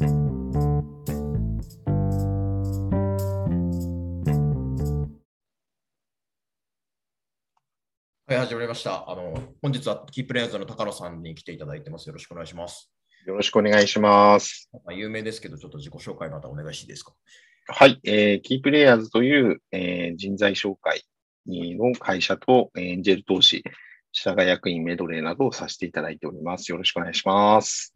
はい、始まりました。あの、本日はキープレイヤーズの高野さんに来ていただいてます。よろしくお願いします。よろしくお願いします。まあ、有名ですけど、ちょっと自己紹介またお願いしていいですか？はい、えー、キープレイヤーズという、えー人材紹介の会社と、えーエンジェル投資、社外役員メドレーなどをさせていただいております。よろしくお願いします。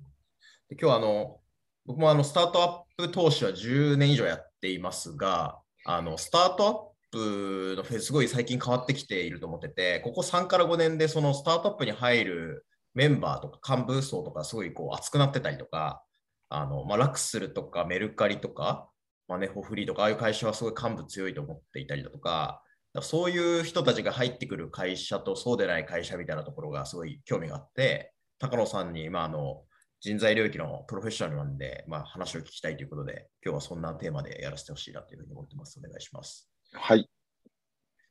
で今日はあの、僕もあのスタートアップ投資は10年以上やっていますが、あのスタートアップのフェーズすごい最近変わってきていると思ってて、ここ3から5年でそのスタートアップに入るメンバーとか幹部層とかすごいこう熱くなってたりとか、あのまあ、ラクスルとかメルカリとか、マネホフリーとか、ああいう会社はすごい幹部強いと思っていたりだとか、かそういう人たちが入ってくる会社とそうでない会社みたいなところがすごい興味があって、高野さんに、まあ、あの人材領域のプロフェッショナルなんで、まあ、話を聞きたいということで、今日はそんなテーマでやらせてほしいなというふうに思ってます。お願いします。はい。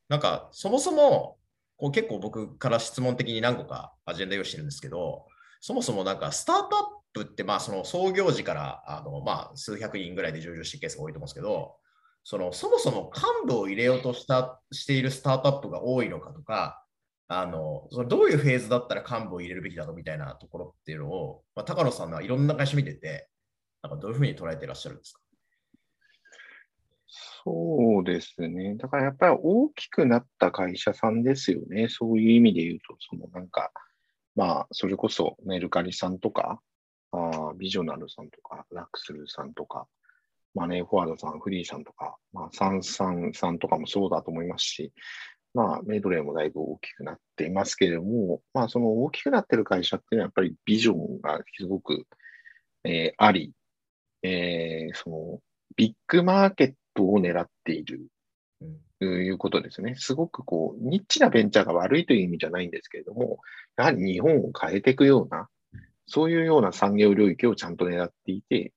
なんか、そもそも、こう結構僕から質問的に何個かアジェンダ用意してるんですけど、そもそもなんかスタートアップって、まあ、その創業時からあの、まあ、数百人ぐらいで上場してるケースが多いと思うんですけど、そのそもそも幹部を入れようとしたしているスタートアップが多いのかとか、あのそのどういうフェーズだったら幹部を入れるべきだろうみたいなところっていうのを、まあ、高野さんはいろんな会社見てて、なんかどういうふうに捉えてらっしゃるんですか？そうですね。だからやっぱり大きくなった会社さんですよね。そういう意味で言うと、そのなんか、まあ、それこそメルカリさんとか、あビジョナルさんとか、ラクスルさんとか、マネーフォワードさん、フリーさんとか、まあ、サンサンさんとかもそうだと思いますし、まあ、メドレーもだいぶ大きくなっていますけれども、まあ、その大きくなってる会社っていうのはやっぱりビジョンがすごく、えーあり、えーその、ビッグマーケットを狙っているということですね。すごくこう、ニッチなベンチャーが悪いという意味じゃないんですけれども、やはり日本を変えていくような、そういうような産業領域をちゃんと狙っていて、っ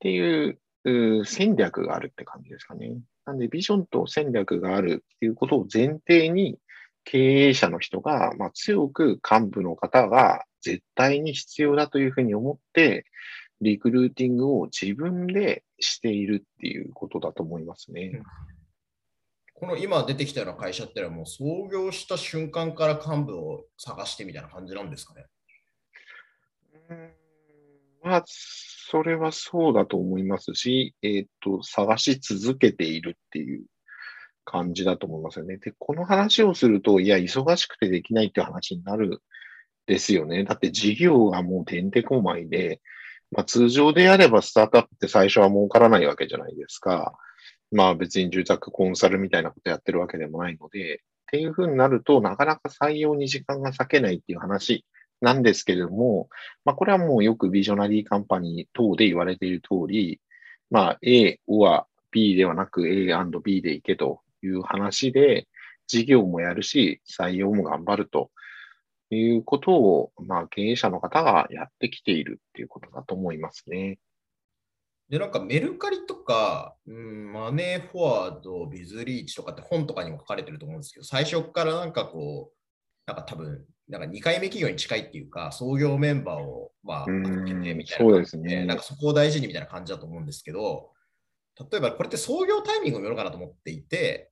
ていう戦略があるって感じですかね。なんで、ビジョンと戦略があるっていうことを前提に、経営者の人が、まあ、強く幹部の方が絶対に必要だというふうに思って、リクルーティングを自分でしているっていうことだと思いますね。この今出てきたような会社ってのはもう創業した瞬間から幹部を探してみたいな感じなんですかね？うんまあ、それはそうだと思いますし、えっと、探し続けているっていう感じだと思いますよね。で、この話をすると、いや、忙しくてできないっていう話になるですよね。だって事業がもうてんてこまいで、まあ、通常であればスタートアップって最初は儲からないわけじゃないですか。まあ別に住宅コンサルみたいなことやってるわけでもないので、っていうふうになると、なかなか採用に時間が割けないっていう話なんですけれども、まあこれはもうよくビジョナリーカンパニー等で言われている通り、まあ A は B ではなく A&B でいけという話で、事業もやるし、採用も頑張るということを、まあ経営者の方がやってきているっていうことだと思いますね。で、なんかメルカリとか、うん、マネーフォワード、ビズリーチとかって本とかにも書かれてると思うんですけど、最初からなんかこう、なんか多分、なんか2回目企業に近いっていうか、創業メンバーを、まあ、うん集めてみたいなそうですねなんかそこを大事にみたいな感じだと思うんですけど、例えばこれって創業タイミングもよるかなと思っていて、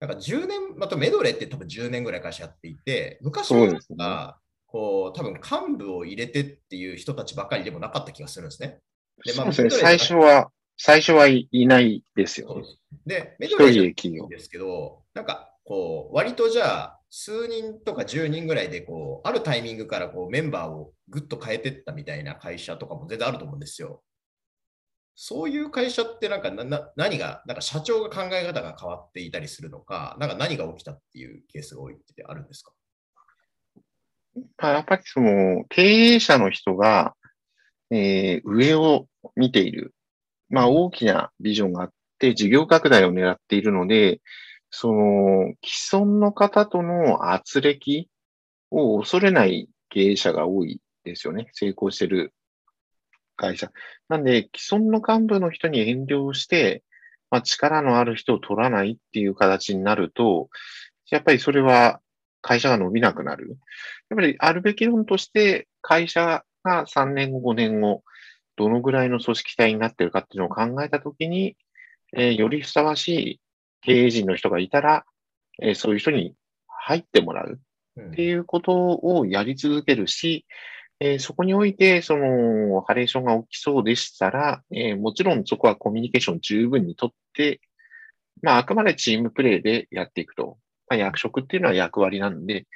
なんか10年、またメドレーって多分10年ぐらい会社やっていて、昔はこう、多分幹部を入れてっていう人たちばかりでもなかった気がするんですね。でまあそうですね。最初は、最初はいいないですよね。で、メ一ドレー企業ん。ですけど、なんかこう、割とじゃあ、数人とか10人ぐらいで、こう、あるタイミングからこうメンバーをぐっと変えてったみたいな会社とかも全然あると思うんですよ。そういう会社ってなんかなな何が、なんか社長が考え方が変わっていたりするのか、なんか何が起きたっていうケースが多いってあるんですか？やっぱりその経営者の人が、えー上を見ている。まあ大きなビジョンがあって、事業拡大を狙っているので、その既存の方との圧力を恐れない経営者が多いですよね。成功してる会社。なんで、既存の幹部の人に遠慮して、まあ、力のある人を取らないっていう形になると、やっぱりそれは会社が伸びなくなる。やっぱりあるべき論として、会社が3年後、5年後、どのぐらいの組織体になってるかっていうのを考えたときに、えー、よりふさわしい経営陣の人がいたら、えー、そういう人に入ってもらうっていうことをやり続けるし、えー、そこにおいて、その、ハレーションが起きそうでしたら、えー、もちろんそこはコミュニケーション十分にとって、まあ、あくまでチームプレイでやっていくと。まあ、役職っていうのは役割なんで、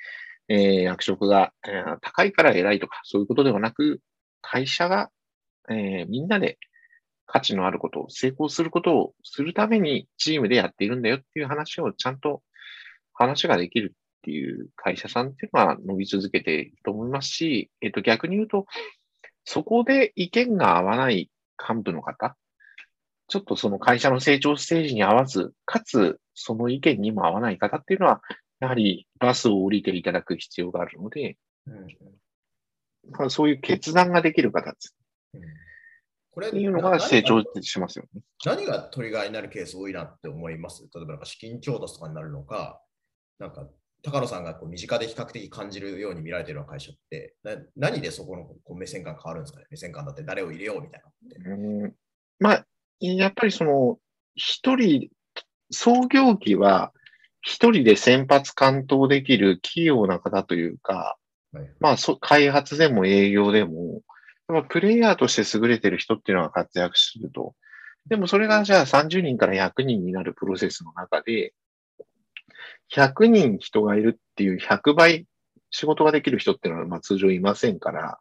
えー、役職が、えー、高いから偉いとか、そういうことではなく、会社が、えー、みんなで価値のあることを、成功することをするためにチームでやっているんだよっていう話をちゃんと話ができるっていう会社さんっていうのは伸び続けていると思いますし、えっと、逆に言うと、そこで意見が合わない幹部の方、ちょっとその会社の成長ステージに合わず、かつその意見にも合わない方っていうのは、やはりバスを降りていただく必要があるので、うん、そういう決断ができる方です。うんこれっていうのが成長しますよね。何がトリガーになるケース多いなって思います？例えばなんか資金調達とかになるのか、なんか高野さんがこう身近で比較的感じるように見られているような会社ってな、何でそこのこう目線感変わるんですかね？目線感だって誰を入れようみたいな。うんまあ、やっぱりその、一人、創業期は一人で先発完投できる器用な方というか、はい、まあそ、開発でも営業でも、プレイヤーとして優れてる人っていうのが活躍すると。でもそれがじゃあ30人から100人になるプロセスの中で、100人人がいるっていう100倍仕事ができる人っていうのはまあ通常いませんから、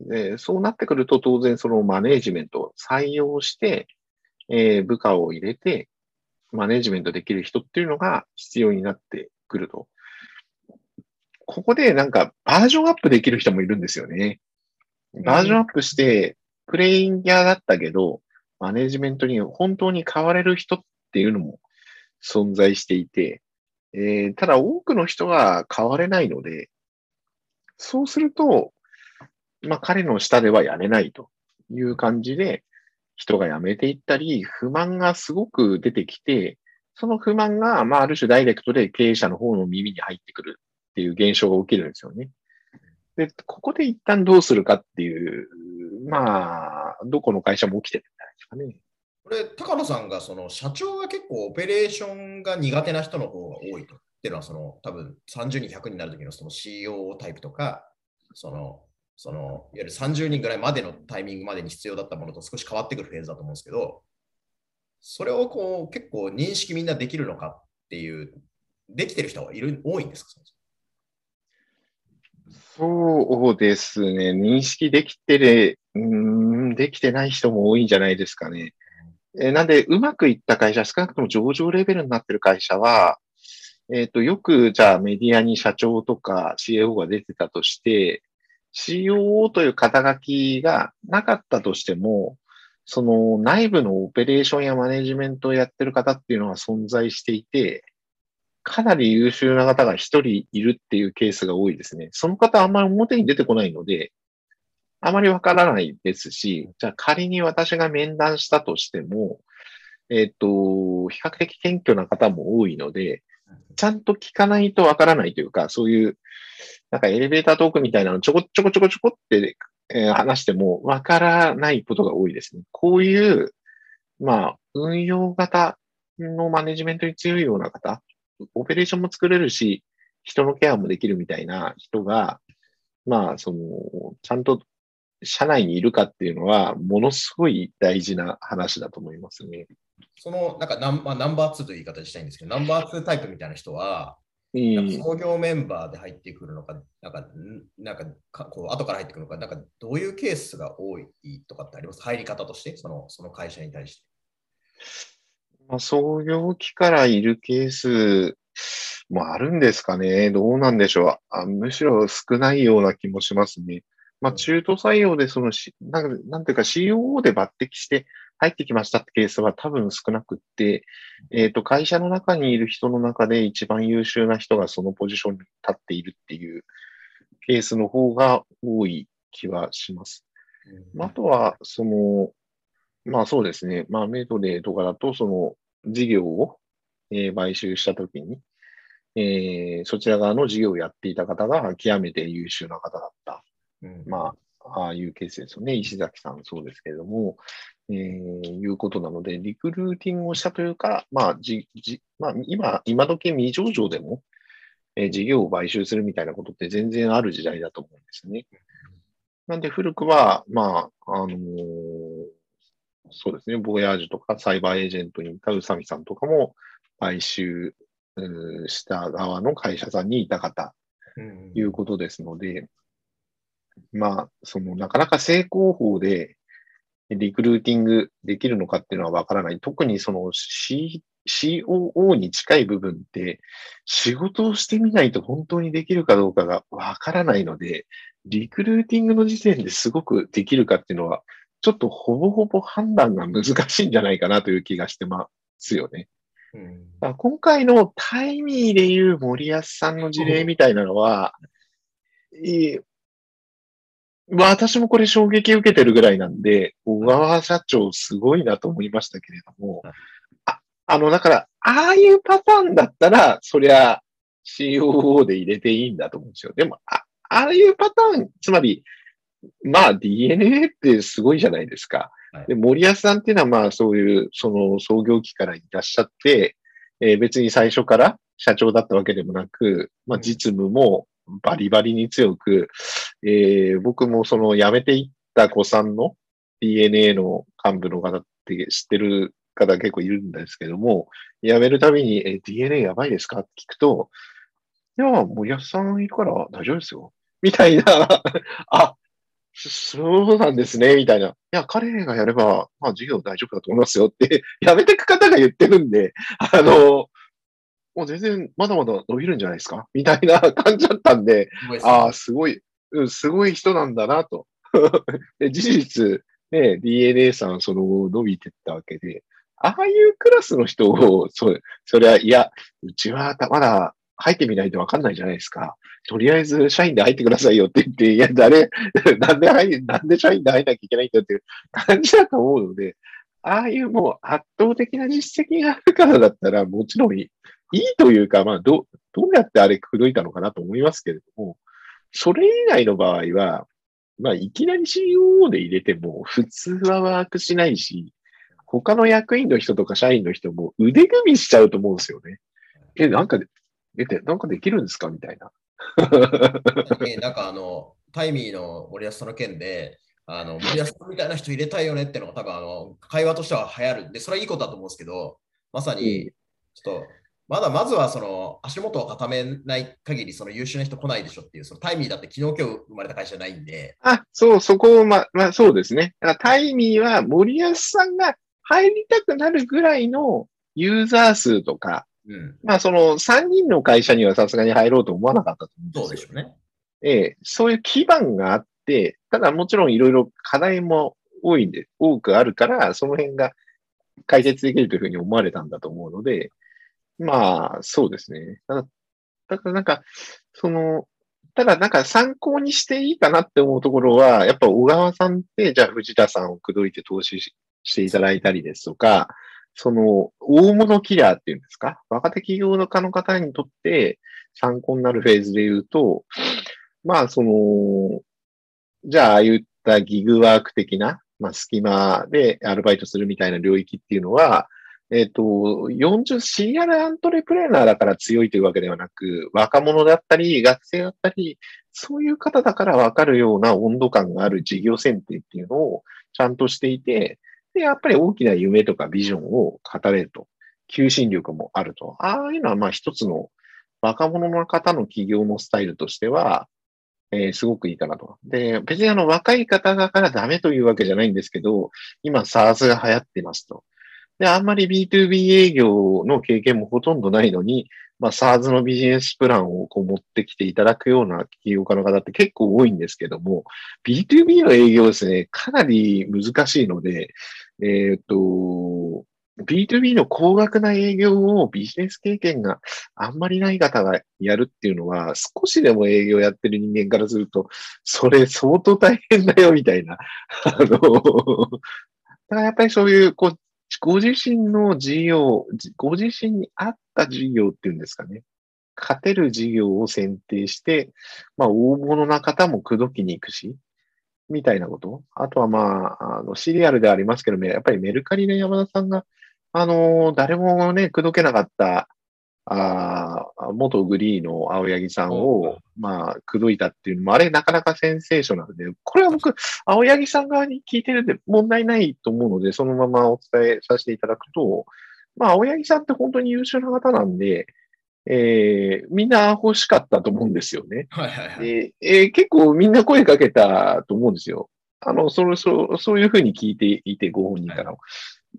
でそうなってくると当然そのマネージメントを採用して、えー、部下を入れて、マネージメントできる人っていうのが必要になってくると。ここでなんかバージョンアップできる人もいるんですよね。バージョンアップして、プレインヤーだったけど、マネジメントに本当に変われる人っていうのも存在していて、えー、ただ多くの人は変われないので、そうすると、まあ彼の下ではやれないという感じで、人が辞めていったり、不満がすごく出てきて、その不満が、まあある種ダイレクトで経営者の方の耳に入ってくるっていう現象が起きるんですよね。で、ここで一旦どうするかっていう、まあ、どこの会社も起きてるんじゃないですかね。これ、高野さんが、その社長は結構オペレーションが苦手な人の方が多いと。っていうのは、その多分30人、100人になるときのその CO タイプとか、その、そのいわゆる30人ぐらいまでのタイミングまでに必要だったものと少し変わってくるフェーズだと思うんですけど、それをこう結構認識みんなできるのかっていう、できてる人はいる多いんですか？そうですね。認識できてる、うん、できてない人も多いんじゃないですかね。えなんで、うまくいった会社、少なくとも上場レベルになってる会社は、えっ、ー、と、よく、じゃあメディアに社長とか CAO が出てたとして、COO という肩書きがなかったとしても、その内部のオペレーションやマネジメントをやってる方っていうのは存在していて、かなり優秀な方が一人いるっていうケースが多いですね。その方あんまり表に出てこないので、あまりわからないですし、じゃあ仮に私が面談したとしても、えっ、ー、と、比較的謙虚な方も多いので、ちゃんと聞かないとわからないというか、そういう、なんかエレベータートークみたいなのちょこちょこちょこちょこって、えー、話してもわからないことが多いですね。こういう、まあ、運用型のマネジメントに強いような方オペレーションも作れるし、人のケアもできるみたいな人が、まあ、その、ちゃんと社内にいるかっていうのは、ものすごい大事な話だと思いますね。その、なんかナン,、まあ、ナンバー2という言い方したいんですけど、ナンバー2タイプみたいな人は、創業メンバーで入ってくるのか、なんか、なんかかこう後から入ってくるのか、なんかどういうケースが多いとかってあります？入り方として、そのその会社に対して。まあ、創業期からいるケースもあるんですかね。どうなんでしょう。あむしろ少ないような気もしますね。まあ、中途採用でそのし、なんなんていうか COO で抜擢して入ってきましたってケースは多分少なくって、えっ、ー、と、会社の中にいる人の中で一番優秀な人がそのポジションに立っているっていうケースの方が多い気はします。あとは、その、まあそうですね。まあメートデーとかだと、その事業を、えー、買収したときに、えー、そちら側の事業をやっていた方が極めて優秀な方だった。うん、まあ、ああいうケースですよね。石崎さんそうですけれども、えー、いうことなので、リクルーティングをしたというか、まあ、じじまあ、今、今時未上場でも、えー、事業を買収するみたいなことって全然ある時代だと思うんですね。なんで古くは、まあ、あのー、そうですね、ボヤージュとかサイバーエージェントにいた宇佐美さんとかも買収した側の会社さんにいた方、ということですので、まあ、その、なかなか正攻法でリクルーティングできるのかっていうのはわからない。特にその C、COO に近い部分って、仕事をしてみないと本当にできるかどうかがわからないので、リクルーティングの時点ですごくできるかっていうのは、ちょっとほぼほぼ判断が難しいんじゃないかなという気がしてますよね。うん、今回のタイミーでいう森保さんの事例みたいなのは、い私もこれ衝撃受けてるぐらいなんで、小川社長すごいなと思いましたけれども、あ、あの、だから、ああいうパターンだったら、そりゃ COO で入れていいんだと思うんですよ。でも、あああいうパターン、つまり、まあ DNA ってすごいじゃないですか。で森保さんっていうのはまあそういう、その創業期からいらっしゃって、えー、別に最初から社長だったわけでもなく、まあ実務もバリバリに強く、えー、僕もその辞めていった子さんの DNA の幹部の方って知ってる方結構いるんですけども、辞めるたびに、え DNA やばいですかって聞くと、いや、森保さんいるから大丈夫ですよ。みたいな あ、そうなんですね、みたいな。いや、彼がやれば、まあ、授業大丈夫だと思いますよって、やめてく方が言ってるんで、あの、もう全然まだまだ伸びるんじゃないですか？みたいな感じだったんで、ああ、すごい、うん、すごい人なんだなと。で事実、ね、DNA さん、その伸びてったわけで、ああいうクラスの人を、そそりゃ、いや、うちはまだ入ってみないとわかんないじゃないですか。とりあえず社員で入ってくださいよって言って、いや、誰、なんで入、なんで社員で入んなきゃいけないんだっていう感じだと思うので、ああいうもう圧倒的な実績があるからだったら、もちろんいいというか、まあ、ど、どうやってあれ口説いたのかなと思いますけれども、それ以外の場合は、まあ、いきなり COO で入れても、普通はワークしないし、他の役員の人とか社員の人も腕組みしちゃうと思うんですよね。え、なんか、え、なんかできるんですか？みたいな。なんかあの、タイミーの森保さんの件で、あの森保さんみたいな人入れたいよねっていうのが多分あの会話としては流行るんで、それはいいことだと思うんですけど、まさにちょっとまだまずはその足元を固めない限りその優秀な人来ないでしょっていう、そのタイミーだって昨日今日生まれた会社じゃないんで。あ、そう、そこをま、まあそうですね。だからタイミーは森保さんが入りたくなるぐらいのユーザー数とか、うん、まあその3人の会社にはさすがに入ろうと思わなかったと思うんですよ。そうでしょうね。ええ、そういう基盤があって、ただもちろんいろいろ課題も多いんで、多くあるから、その辺が解決できるというふうに思われたんだと思うので、まあ、そうですね。だだからなんか、その、ただなんか参考にしていいかなって思うところは、やっぱ小川さんって、じゃあ藤田さんを口説いて投資していただいたりですとか、その、大物キラーっていうんですか？若手企業家の方にとって参考になるフェーズで言うと、まあ、その、じゃあ、ああいったギグワーク的な、まあ、隙間でアルバイトするみたいな領域っていうのは、えっ、ー、と、40、シリアルアントレプレーナーだから強いというわけではなく、若者だったり、学生だったり、そういう方だからわかるような温度感がある事業選定っていうのをちゃんとしていて、で、やっぱり大きな夢とかビジョンを語れると。求心力もあると。ああいうのは、まあ一つの若者の方の企業のスタイルとしては、えー、すごくいいかなと。で、別にあの若い方だからダメというわけじゃないんですけど、今 SARS が流行ってますと。で、あんまり B2B 営業の経験もほとんどないのに、まあ、SARS のビジネスプランをこう持ってきていただくような企業家の方って結構多いんですけども、B2B の営業ですね、かなり難しいので、えっ、と、B2B の高額な営業をビジネス経験があんまりない方がやるっていうのは、少しでも営業やってる人間からすると、それ相当大変だよみたいな。あの、だからやっぱりそういう、こう、ご自身の事業、ご自身に合った事業っていうんですかね。勝てる事業を選定して、まあ、大物な方も口説きに行くし、みたいなこと？あとはまあ、あの、シリアルではありますけども、やっぱりメルカリの山田さんが、あのー誰もね、口説けなかった、あー元グリーの青柳さんを、まあ、口説いたっていうのも、あれなかなかセンセーショナルで、これは僕、青柳さん側に聞いてるんで問題ないと思うので、そのままお伝えさせていただくと、まあ、青柳さんって本当に優秀な方なんで、えーみんな欲しかったと思うんですよね。はいはいはい。え結構みんな声かけたと思うんですよ。あの、それ、そう、そういうふうに聞いていて、ご本人からも。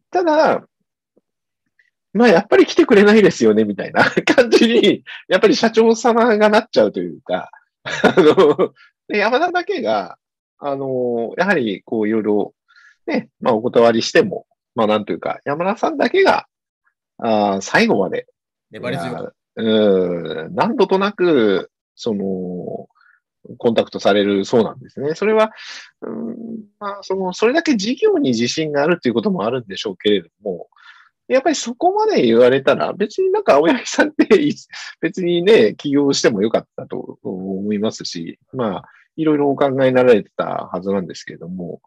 ただ、まあ、やっぱり来てくれないですよね、みたいな 感じに、やっぱり社長様がなっちゃうというか、あの、で山田だけが、あの、やはり、こう、いろいろ、ね、まあ、お断りしても、まあ、なんというか、山田さんだけが、あー最後まで、粘り強く。うん、何度となく、その、コンタクトされるそうなんですね。それは、うん、まあ、その、それだけ事業に自信があるっていうこともあるんでしょうけれども、やっぱりそこまで言われたら、別になんか青柳さんって別にね、起業してもよかったと思いますし、まあ、いろいろお考えになられてたはずなんですけれども、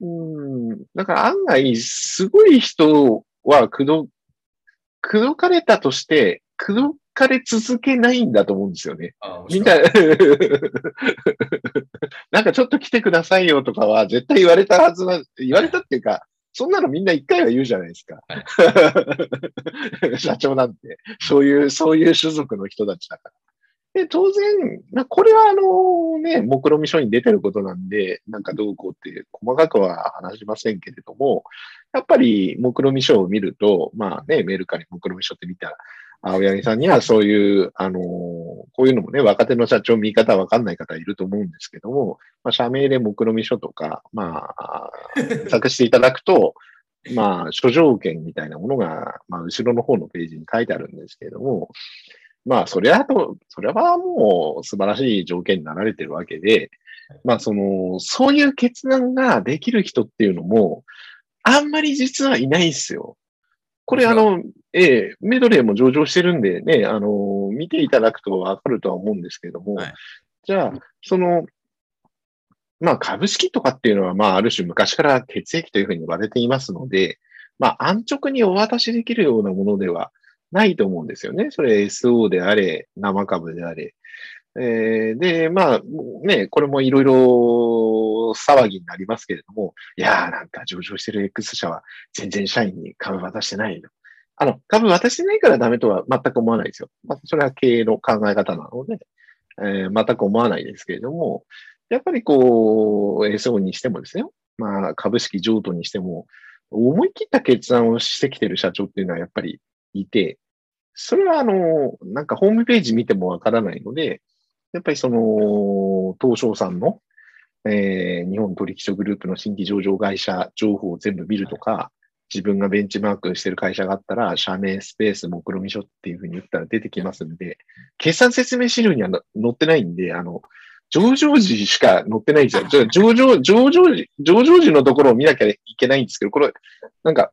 うん、だから案外、すごい人は口説、口説かれたとして、口説かれ続けないんだと思うんですよね。あみんな、なんかちょっと来てくださいよとかは絶対言われたはずな、言われたっていうか、そんなのみんな一回は言うじゃないですか。社長なんて、そういう、そういう種族の人たちだから。で、当然、まあ、これはあのね、目論見書に出てることなんで、なんかどうこうって細かくは話しませんけれども、やっぱり目論見書を見ると、まあね、メルカリ目論見書って見たら、青柳さんにはそういう、あのこういうのもね、若手の社長見方わかんない方いると思うんですけども、まあ、社名で目論見書とか、まあ、作していただくと、まあ、諸条件みたいなものが、まあ、後ろの方のページに書いてあるんですけれども、まあ、それはと、それはもう素晴らしい条件になられてるわけで、まあ、その、そういう決断ができる人っていうのも、あんまり実はいないんですよ。これ、あの、ええ、メドレーも上場してるんでね、あの、見ていただくとわかるとは思うんですけれども、はいじゃあ、その、まあ、株式とかっていうのは、まあ、ある種昔から血液というふうに言われていますので、まあ、安直にお渡しできるようなものではないと思うんですよね。それ SO であれ、生株であれ。えーで、まあ、ね、これもいろいろ騒ぎになりますけれども、いやーなんか上場してる X 社は全然社員に株渡してないの。あの、株渡してないからダメとは全く思わないですよ。まあ、それは経営の考え方なので、えー全く思わないですけれども、やっぱりこう、SO にしてもですね、まあ、株式譲渡にしても、思い切った決断をしてきてる社長っていうのはやっぱりいて、それはあの、なんかホームページ見てもわからないので、やっぱりその、東証さんの、えー日本取引所グループの新規上場会社情報を全部見るとか、自分がベンチマークしてる会社があったら、社名、スペース、目論見書っていうふうに言ったら出てきますんで、決算説明資料にはな載ってないんで、あの、上場時しか載ってないんですよ。じゃあ上場、上場時、上場時のところを見なきゃいけないんですけど、これ、なんか、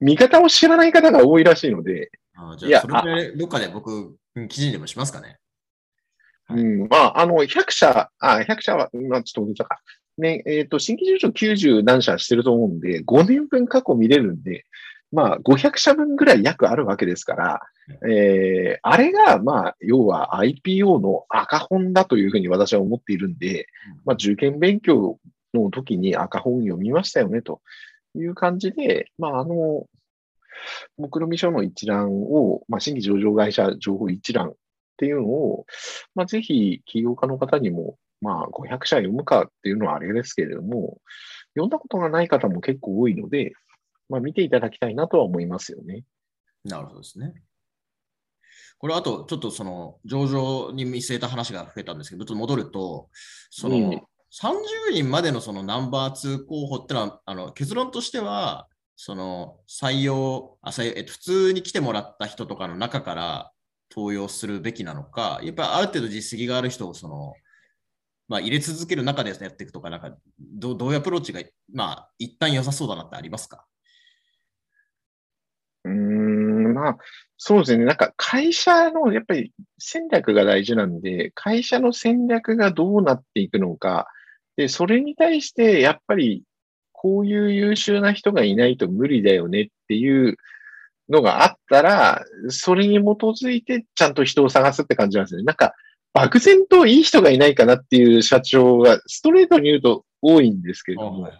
見方を知らない方が多いらしいので、いやあじゃあ、それでどっかで僕、うん記事にでもしますかね。うん、まあ、あの、100社、あ、100社は、まあ、ちょっと大げさか。ね、えっ、と、新規上場90何社してると思うんで、5年分過去見れるんで、まあ、500社分ぐらい約あるわけですから、えー、あれが、まあ、要は IPO の赤本だというふうに私は思っているんで、まあ、受験勉強の時に赤本読みましたよね、という感じで、まあ、あの、目論見書の一覧を、まあ、新規上場会社情報一覧っていうのを、まあ、ぜひ起業家の方にも、まあ、500社読むかっていうのはあれですけれども、読んだことがない方も結構多いので、まあ、見ていただきたいなとは思いますよね。なるほどですね。これあと、ちょっとその上場に見据えた話が増えたんですけど、ちょっと戻ると、その、うん30人までのそのナンバー2候補ってのは、あの結論としては、その採用あ採用、えっと、普通に来てもらった人とかの中から登用するべきなのか、やっぱりある程度実績がある人をその、まあ、入れ続ける中でやっていくとか、なんかどうどういうアプローチが、まあ、一旦良さそうだなってありますか？うーん、まあ、そうですね。なんか会社のやっぱり戦略が大事なんで、会社の戦略がどうなっていくのか、で、それに対して、やっぱり、こういう優秀な人がいないと無理だよねっていうのがあったら、それに基づいてちゃんと人を探すって感じなんですね。なんか、漠然といい人がいないかなっていう社長がストレートに言うと多いんですけれども、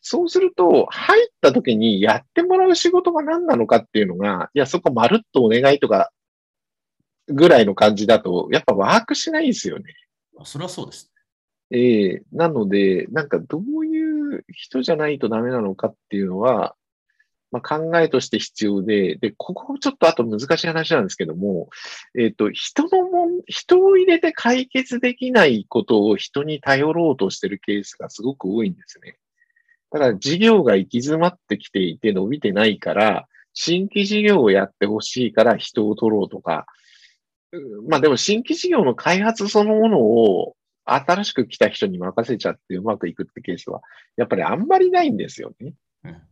そうすると、入った時にやってもらう仕事が何なのかっていうのが、いや、そこまるっとお願いとか、ぐらいの感じだと、やっぱワークしないんですよね。それはそうです。ええー、なので、なんかどういう人じゃないとダメなのかっていうのは、まあ、考えとして必要で、で、ここちょっとあと難しい話なんですけども、えっ、ー、と、人のもん、人を入れて解決できないことを人に頼ろうとしてるケースがすごく多いんですね。だから事業が行き詰まってきていて伸びてないから、新規事業をやってほしいから人を取ろうとか、まあでも新規事業の開発そのものを新しく来た人に任せちゃってうまくいくってケースは、やっぱりあんまりないんですよね。うん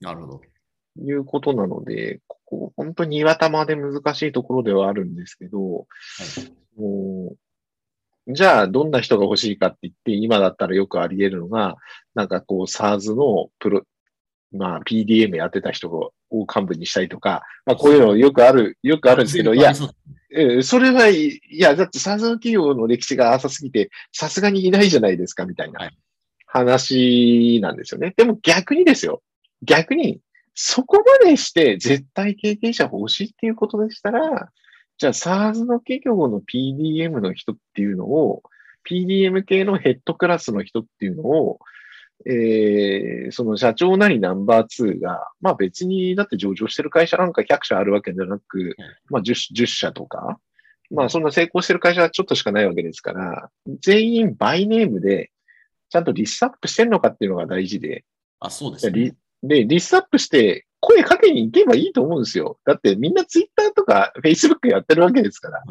なるほど。いうことなので、ここ、本当に岩玉で難しいところではあるんですけど、はい、もうじゃあ、どんな人が欲しいかって言って、今だったらよくあり得るのが、なんかこう、SARS のプロ、まあ、PDM やってた人を幹部にしたりとか、まあ、こういうのよくある、よくあるんですけど、いや、えそれはい、いや、だって SARS の企業の歴史が浅すぎて、さすがにいないじゃないですか、みたいな話なんですよね。でも逆にですよ。逆に、そこまでして絶対経験者欲しいっていうことでしたら、じゃあ SARS の企業の PDM の人っていうのを、PDM 系のヘッドクラスの人っていうのを、えー、その社長なりナンバー2が、まあ別に、だって上場してる会社なんか100社あるわけじゃなく、まあ 10, 10社とか、まあそんな成功してる会社はちょっとしかないわけですから、全員バイネームで、ちゃんとリストアップしてるのかっていうのが大事で。あ、そうですね。で、リストアップして声かけに行けばいいと思うんですよ。だってみんなツイッターとかフェイスブックやってるわけですから。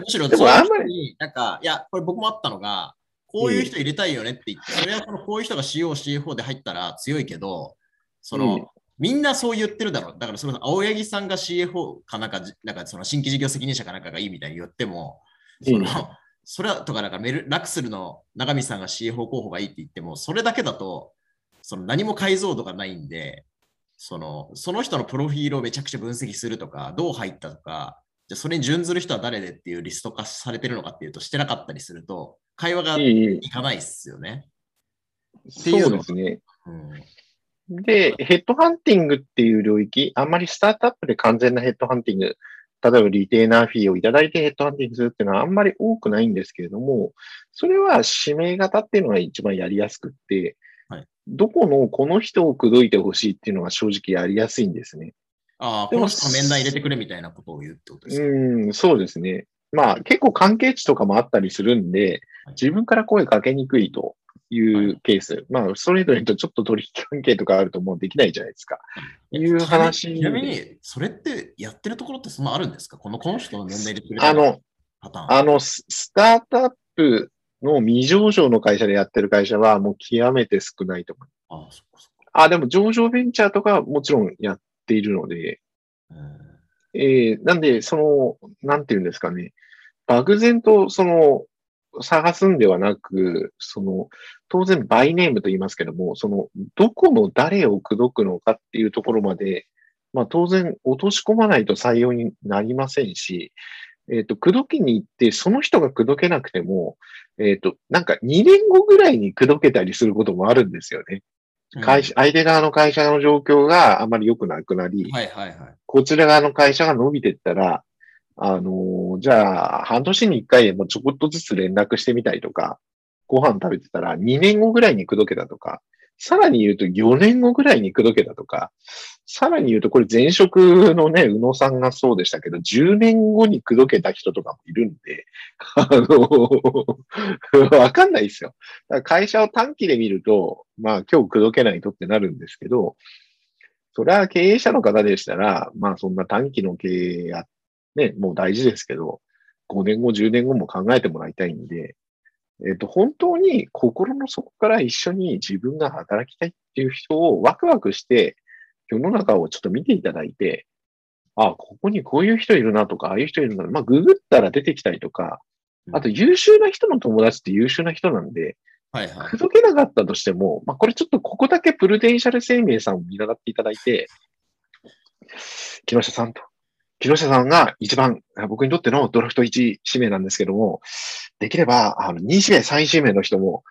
むしろ、そういう人に、なんか、いや、これ僕もあったのが、こういう人入れたいよねって言って、それはこのこういう人が CO、CFO で入ったら強いけど、その、うん、みんなそう言ってるだろう。だから、その青柳さんが CFO かなんか、なんかその新規事業責任者かなんかがいいみたいに言っても、その、うん、それはとか、なんかメルラクスルの長見さんが CFO 候補がいいって言っても、それだけだと、その何も解像度がないんで、そのその人のプロフィールをめちゃくちゃ分析するとか、どう入ったとか、じゃそれに準ずる人は誰でっていうリスト化されてるのかっていうと、してなかったりすると、会話がいかないっすよね。っていうですね。うん、で、ヘッドハンティングっていう領域、あんまりスタートアップで完全なヘッドハンティング、例えばリテーナーフィーをいただいてヘッドハンティングするっていうのはあんまり多くないんですけれども、それは指名型っていうのが一番やりやすくって、どこのこの人を口説いてほしいっていうのが正直やりやすいんですね。ああ、この人の面談入れてくれみたいなことを言うってことですか？うん、そうですね。まあ結構関係値とかもあったりするんで、自分から声かけにくいというケース。はい、まあ、ストレートに言うとちょっと取引関係とかあるともうできないじゃないですか。いう話。ちなみに、それってやってるところってそんなあるんですか？このこの人の年齢でくれあの、あの、スタートアップの未上場の会社でやってる会社はもう極めて少ないと思います。あそかそか。あ、でも上場ベンチャーとかもちろんやっているので、えー、なんで、その、なんていうんですかね、漠然とその、探すんではなく、その、当然バイネームと言いますけども、その、どこの誰を口説くのかっていうところまで、まあ当然落とし込まないと採用になりませんし、えっ、ー、と、口説きに行って、その人が口説けなくても、えっ、ー、と、なんか2年後ぐらいに口説けたりすることもあるんですよね。会社、相手側の会社の状況があまり良くなくなり、はいはいはい、こちら側の会社が伸びていったら、あのー、じゃあ、半年に1回でもちょこっとずつ連絡してみたりとか、ご飯食べてたら2年後ぐらいに口説けたとか、さらに言うと4年後ぐらいに口説けたとか、さらに言うとこれ前職のね、宇野さんがそうでしたけど、10年後に口説けた人とかもいるんで、あの、わかんないですよ。会社を短期で見ると、まあ今日口説けないとってなるんですけど、それは経営者の方でしたら、まあそんな短期の経営や、ね、もう大事ですけど、5年後、10年後も考えてもらいたいんで、えっ、と、本当に心の底から一緒に自分が働きたいっていう人をワクワクして世の中をちょっと見ていただいて、あ、ここにこういう人いるなとか、ああいう人いるな。まあ、ググったら出てきたりとか、あと優秀な人の友達って優秀な人なんで、はいはい。口説けなかったとしても、まあこれちょっとここだけプルデンシャル生命さんを見習っていただいて、木下さんと。木下さんが一番僕にとってのドラフト1指名なんですけども、できればあの2指名、3指名の人も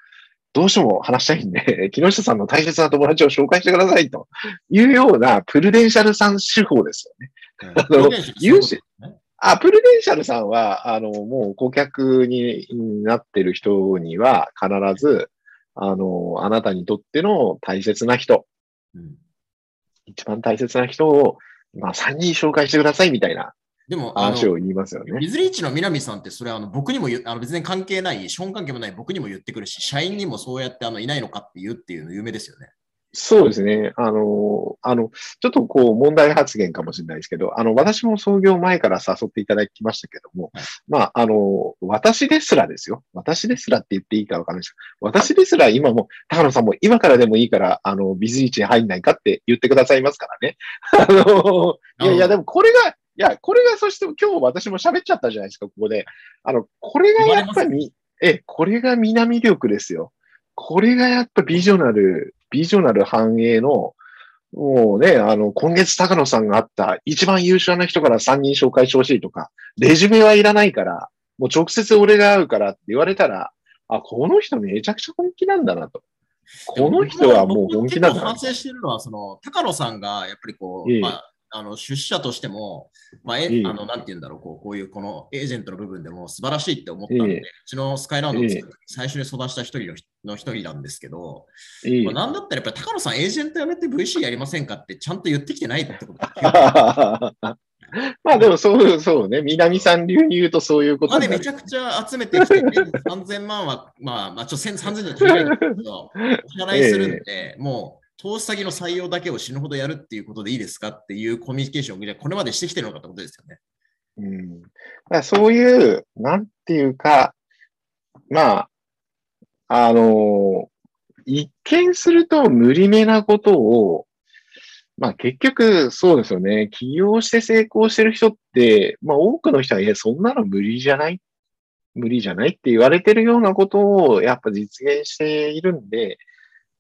どうしても話したいんで、木下さんの大切な友達を紹介してくださいというようなプルデンシャルさん手法ですよね。あの有志あ、プルデンシャルさんは、あの、もう顧客になってる人には必ず、あの、あなたにとっての大切な人、うん。一番大切な人を、まあ、3人紹介してくださいみたいなでも、あの話を言いますよね。ビズリーチの南さんって、それはあの僕にもあの別に関係ない、資本関係もない僕にも言ってくるし、社員にもそうやってあのいないのかって言うっていうの有名ですよね。そうですね。あの、あの、ちょっとこう問題発言かもしれないですけど、あの、私も創業前から誘っていただきましたけども、はいまあ、あの、私ですらですよ。私ですらって言っていいかわかんないですけど、私ですら今も、高野さんも今からでもいいから、あの、ビズリーチに入んないかって言ってくださいますからね。あの、いやいや、でもこれが、いや、これがそして今日私も喋っちゃったじゃないですか、ここで。あの、これがやっぱりみ、え、これが南力ですよ。これがやっぱビジョナル、ビジョナル繁栄の、もうね、あの、今月高野さんがあった一番優秀な人から3人紹介してほしいとか、レジュメはいらないから、もう直接俺が会うからって言われたら、あ、この人めちゃくちゃ本気なんだなと。この人はもう本気なんだな反。省してるのは、その高野さんがやっぱりこう、ええまあ、あの出資者としても、まあえええ。あのなんて言うんだろうこう、こういうこのエージェントの部分でも素晴らしいって思ったんで、ええ。うちのスカイラウンドを作るえ最初に育した一人のの一人なんですけど、まあ、なんだったらやっぱり高野さん、エージェント辞めて VC やりませんかってちゃんと言ってきてないってこと まあでもそう、そうね。南さん流に言うとそういうことでめちゃくちゃ集めてきて、3000万は、まあ、まあ、ちょっと3000じゃ足りないんですけど、お支払いするんで、もう、投資先の採用だけを死ぬほどやるっていうことでいいですかっていうコミュニケーションをこれまでしてきてるのかってことですよね。うん、だからそういう、なんていうか、まあ、あの一見すると無理めなことを、まあ結局そうですよね。起業して成功してる人って、まあ多くの人は、いや、そんなの無理じゃない無理じゃないって言われてるようなことをやっぱ実現しているんで、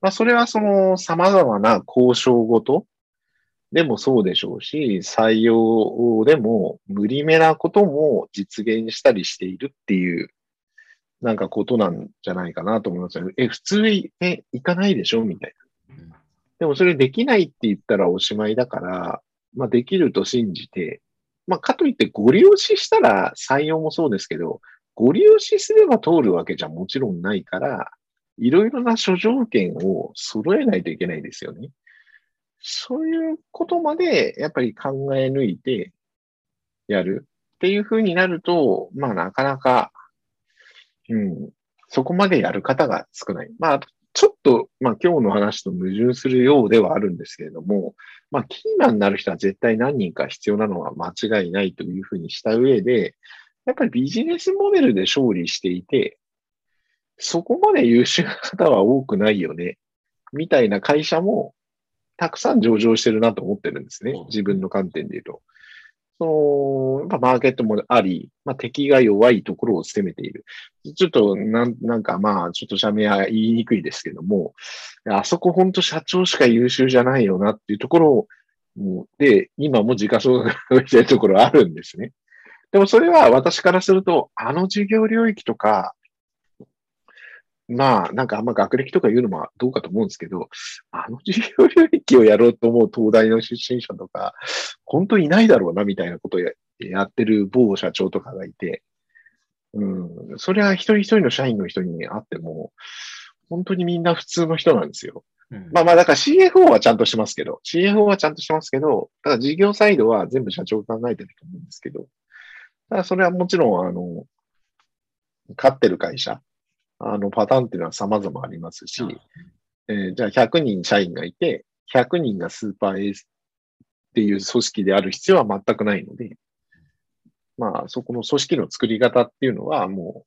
まあそれはその様々な交渉ごとでもそうでしょうし、採用でも無理めなことも実現したりしているっていう、なんかことなんじゃないかなと思います。え、普通に、え、行かないでしょみたいな。でもそれできないって言ったらおしまいだから、まあできると信じて、まあかといってご利用ししたら採用もそうですけど、ご利用しすれば通るわけじゃもちろんないから、いろいろな諸条件を揃えないといけないですよね。そういうことまでやっぱり考え抜いてやるっていう風になると、まあなかなか、うん、そこまでやる方が少ない。まあ、ちょっと、まあ今日の話と矛盾するようではあるんですけれども、まあキーマンになる人は絶対何人か必要なのは間違いないというふうにした上で、やっぱりビジネスモデルで勝利していて、そこまで優秀な方は多くないよね、みたいな会社もたくさん上場してるなと思ってるんですね。自分の観点で言うと。その、やっぱマーケットもあり、まあ、敵が弱いところを攻めている。ちょっと、なん、なんかまあ、ちょっと社名は言いにくいですけども、あそこ本当社長しか優秀じゃないよなっていうところを、で、今も時価総額をしてるところあるんですね。でもそれは私からすると、あの事業領域とか、まあ、なんかあんま学歴とか言うのもどうかと思うんですけど、あの事業領域をやろうと思う東大の出身者とか、本当いないだろうな、みたいなことをややってる某社長とかがいて、うん、それは一人一人の社員の人に会っても、本当にみんな普通の人なんですよ。うんまあまあ、だから CFO はちゃんとしてますけど、CFO はちゃんとしてますけど、ただ事業サイドは全部社長が考えてると思うんですけど、ただそれはもちろん、あの、勝ってる会社、あの、パターンっていうのは様々ありますし、えーじゃあ100人社員がいて、100人がスーパーエースっていう組織である必要は全くないので、まあ、そこの組織の作り方っていうのはも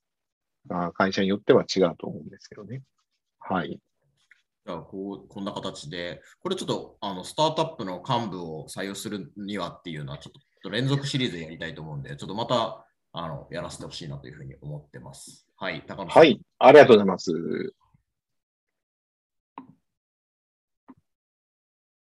う、会社によっては違うと思うんですけどね。はい。じゃあこうこんな形で、これちょっとあのスタートアップの幹部を採用するにはっていうのは、ちょっと連続シリーズやりたいと思うんで、ちょっとまたあのやらせてほしいなというふうに思ってます。はい、高野さん。はい。ありがとうございます。